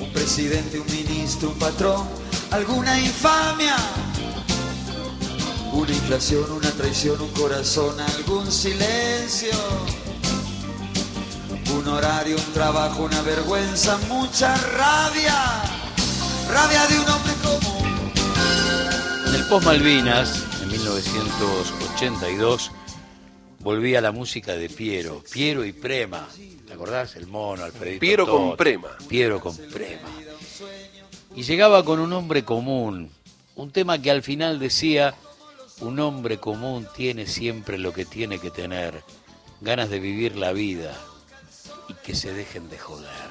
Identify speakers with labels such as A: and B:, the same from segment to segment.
A: Un presidente, un ministro, un patrón, alguna infamia. Una inflación, una traición, un corazón, algún silencio. Un horario, un trabajo, una vergüenza, mucha rabia. Rabia de un hombre común.
B: En el post Malvinas, en 1982, volvía la música de Piero, Piero y Prema. ¿Te acordás? El mono, Alfredito.
C: Piero con
B: Tot,
C: Prema.
B: Piero con Prema. Y llegaba con un hombre común, un tema que al final decía, un hombre común tiene siempre lo que tiene que tener, ganas de vivir la vida y que se dejen de joder.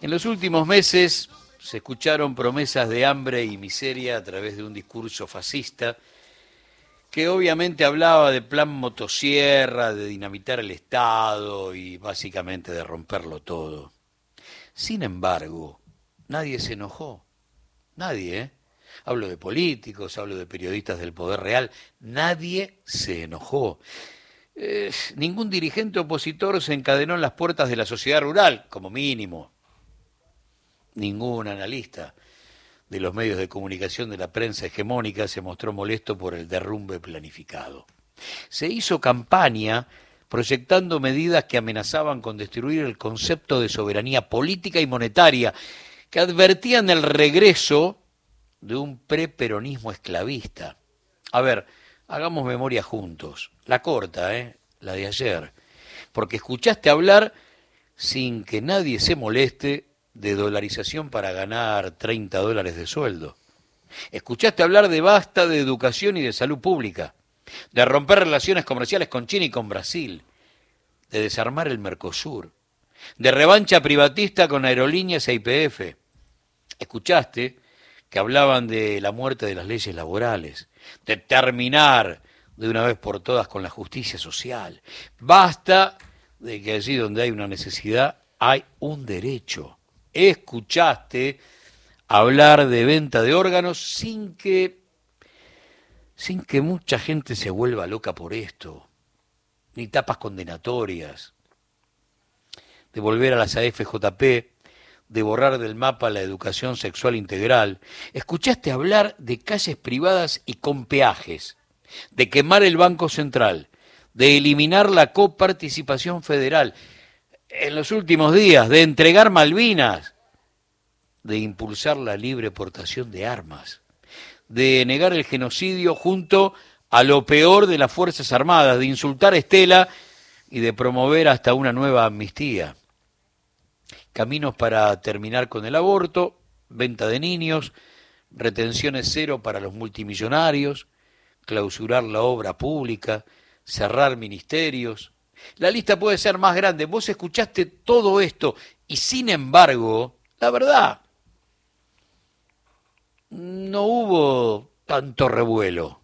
B: En los últimos meses se escucharon promesas de hambre y miseria a través de un discurso fascista que obviamente hablaba de plan motosierra, de dinamitar el Estado y básicamente de romperlo todo. Sin embargo, nadie se enojó. Nadie, ¿eh? Hablo de políticos, hablo de periodistas del poder real. Nadie se enojó. Eh, ningún dirigente opositor se encadenó en las puertas de la sociedad rural, como mínimo. Ningún analista de los medios de comunicación de la prensa hegemónica se mostró molesto por el derrumbe planificado. Se hizo campaña proyectando medidas que amenazaban con destruir el concepto de soberanía política y monetaria, que advertían el regreso de un preperonismo esclavista. A ver, hagamos memoria juntos. La corta, ¿eh? La de ayer. Porque escuchaste hablar sin que nadie se moleste de dolarización para ganar 30 dólares de sueldo. Escuchaste hablar de basta de educación y de salud pública, de romper relaciones comerciales con China y con Brasil, de desarmar el Mercosur, de revancha privatista con aerolíneas e IPF. Escuchaste que hablaban de la muerte de las leyes laborales, de terminar de una vez por todas con la justicia social. Basta de que allí donde hay una necesidad hay un derecho escuchaste hablar de venta de órganos sin que sin que mucha gente se vuelva loca por esto, ni tapas condenatorias, de volver a las AFJP, de borrar del mapa la educación sexual integral. Escuchaste hablar de calles privadas y con peajes, de quemar el Banco Central, de eliminar la coparticipación federal, en los últimos días de entregar Malvinas, de impulsar la libre portación de armas, de negar el genocidio junto a lo peor de las Fuerzas Armadas, de insultar a Estela y de promover hasta una nueva amnistía. Caminos para terminar con el aborto, venta de niños, retenciones cero para los multimillonarios, clausurar la obra pública, cerrar ministerios, la lista puede ser más grande. Vos escuchaste todo esto y sin embargo, la verdad, no hubo tanto revuelo.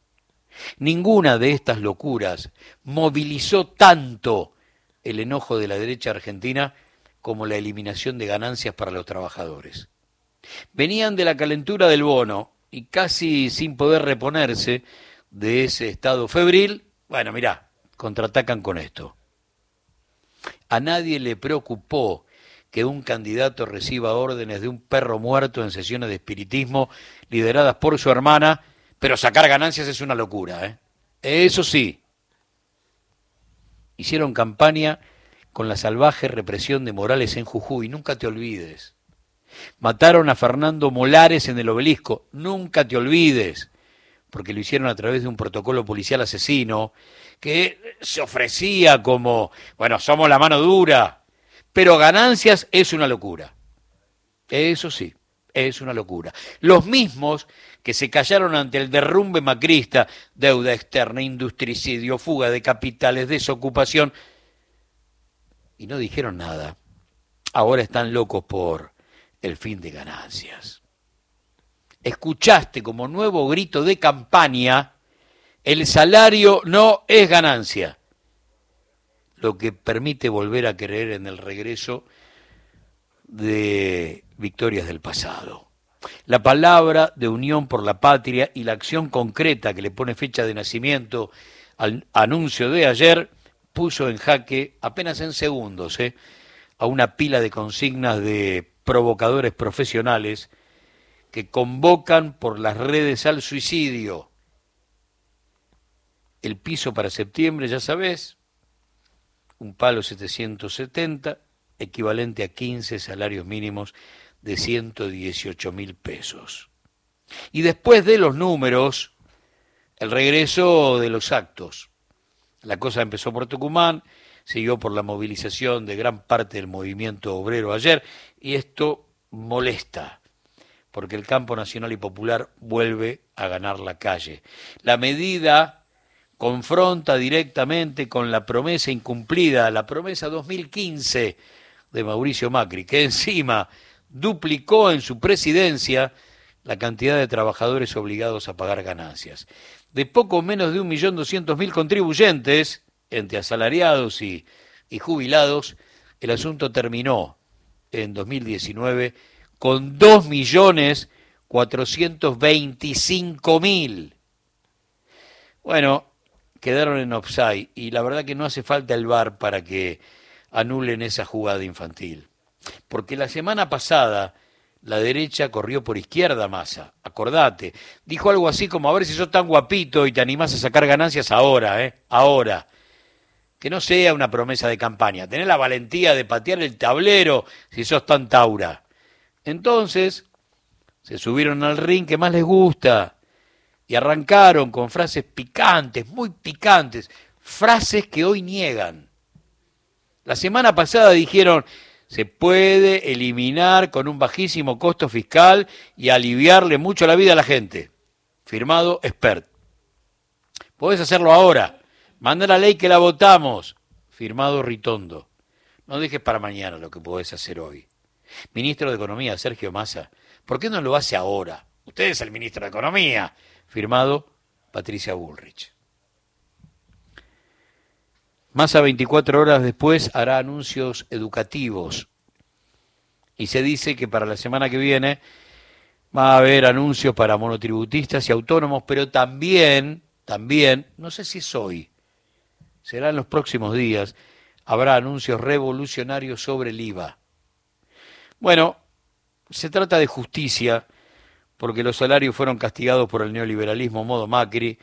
B: Ninguna de estas locuras movilizó tanto el enojo de la derecha argentina como la eliminación de ganancias para los trabajadores. Venían de la calentura del bono y casi sin poder reponerse de ese estado febril, bueno, mirá, contraatacan con esto. A nadie le preocupó que un candidato reciba órdenes de un perro muerto en sesiones de espiritismo lideradas por su hermana, pero sacar ganancias es una locura. ¿eh? Eso sí, hicieron campaña con la salvaje represión de Morales en Jujuy, nunca te olvides. Mataron a Fernando Molares en el obelisco, nunca te olvides, porque lo hicieron a través de un protocolo policial asesino que se ofrecía como, bueno, somos la mano dura, pero ganancias es una locura. Eso sí, es una locura. Los mismos que se callaron ante el derrumbe macrista, deuda externa, industricidio, fuga de capitales, desocupación, y no dijeron nada, ahora están locos por el fin de ganancias. Escuchaste como nuevo grito de campaña el salario no es ganancia, lo que permite volver a creer en el regreso de victorias del pasado. La palabra de unión por la patria y la acción concreta que le pone fecha de nacimiento al anuncio de ayer puso en jaque, apenas en segundos, ¿eh? a una pila de consignas de provocadores profesionales que convocan por las redes al suicidio. El piso para septiembre, ya sabes, un palo 770, equivalente a 15 salarios mínimos de 118 mil pesos. Y después de los números, el regreso de los actos. La cosa empezó por Tucumán, siguió por la movilización de gran parte del movimiento obrero ayer, y esto molesta, porque el campo nacional y popular vuelve a ganar la calle. La medida confronta directamente con la promesa incumplida, la promesa 2015 de Mauricio Macri, que encima duplicó en su presidencia la cantidad de trabajadores obligados a pagar ganancias. De poco menos de un millón doscientos mil contribuyentes, entre asalariados y, y jubilados, el asunto terminó en 2019 con dos millones cuatrocientos veinticinco mil. Bueno, quedaron en offside y la verdad que no hace falta el VAR para que anulen esa jugada infantil. Porque la semana pasada la derecha corrió por izquierda masa, acordate. Dijo algo así como, a ver si sos tan guapito y te animás a sacar ganancias ahora, ¿eh? Ahora. Que no sea una promesa de campaña. Tener la valentía de patear el tablero si sos tan taura. Entonces, se subieron al ring que más les gusta y arrancaron con frases picantes, muy picantes, frases que hoy niegan. La semana pasada dijeron, se puede eliminar con un bajísimo costo fiscal y aliviarle mucho la vida a la gente. Firmado expert. Podés hacerlo ahora. Manda la ley que la votamos. Firmado Ritondo. No dejes para mañana lo que podés hacer hoy. Ministro de Economía, Sergio Massa, ¿por qué no lo hace ahora? Usted es el ministro de Economía. Firmado Patricia Bullrich. Massa 24 horas después hará anuncios educativos y se dice que para la semana que viene va a haber anuncios para monotributistas y autónomos, pero también, también, no sé si es hoy, será en los próximos días, habrá anuncios revolucionarios sobre el IVA. Bueno, se trata de justicia, porque los salarios fueron castigados por el neoliberalismo modo Macri,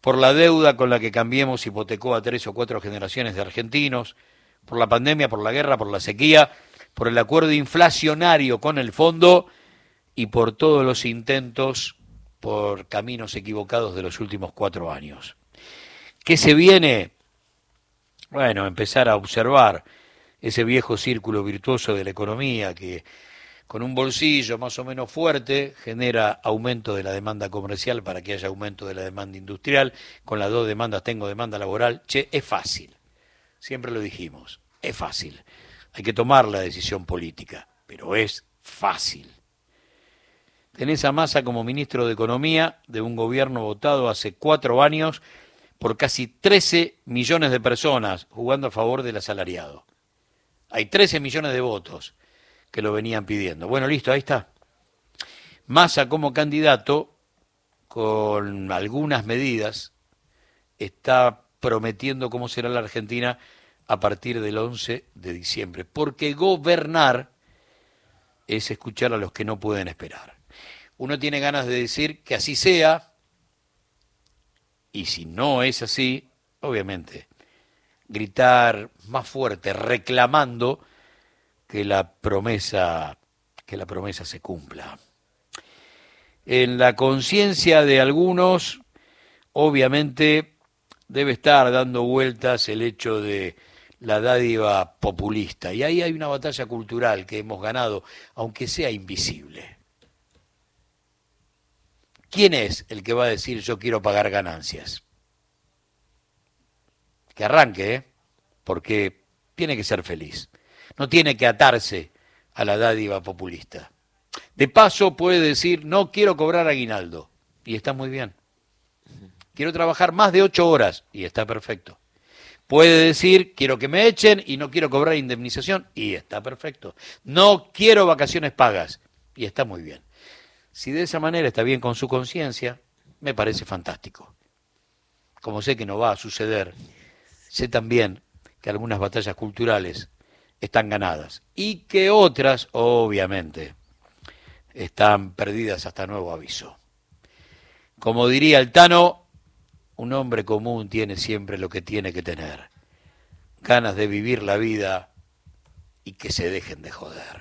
B: por la deuda con la que Cambiemos hipotecó a tres o cuatro generaciones de argentinos, por la pandemia, por la guerra, por la sequía, por el acuerdo inflacionario con el fondo y por todos los intentos por caminos equivocados de los últimos cuatro años. ¿Qué se viene? Bueno, empezar a observar ese viejo círculo virtuoso de la economía que con un bolsillo más o menos fuerte genera aumento de la demanda comercial para que haya aumento de la demanda industrial. Con las dos demandas tengo demanda laboral. Che, es fácil. Siempre lo dijimos. Es fácil. Hay que tomar la decisión política, pero es fácil. Tenés a Massa como ministro de Economía de un gobierno votado hace cuatro años por casi 13 millones de personas jugando a favor del asalariado. Hay 13 millones de votos que lo venían pidiendo. Bueno, listo, ahí está. Massa como candidato, con algunas medidas, está prometiendo cómo será la Argentina a partir del 11 de diciembre, porque gobernar es escuchar a los que no pueden esperar. Uno tiene ganas de decir que así sea, y si no es así, obviamente, gritar más fuerte, reclamando que la promesa que la promesa se cumpla. En la conciencia de algunos, obviamente, debe estar dando vueltas el hecho de la dádiva populista. Y ahí hay una batalla cultural que hemos ganado, aunque sea invisible. ¿Quién es el que va a decir yo quiero pagar ganancias? Que arranque, ¿eh? porque tiene que ser feliz no tiene que atarse a la dádiva populista. De paso puede decir, no quiero cobrar aguinaldo, y está muy bien. Quiero trabajar más de ocho horas, y está perfecto. Puede decir, quiero que me echen y no quiero cobrar indemnización, y está perfecto. No quiero vacaciones pagas, y está muy bien. Si de esa manera está bien con su conciencia, me parece fantástico. Como sé que no va a suceder, sé también que algunas batallas culturales están ganadas y que otras, obviamente, están perdidas hasta nuevo aviso. Como diría el Tano, un hombre común tiene siempre lo que tiene que tener, ganas de vivir la vida y que se dejen de joder.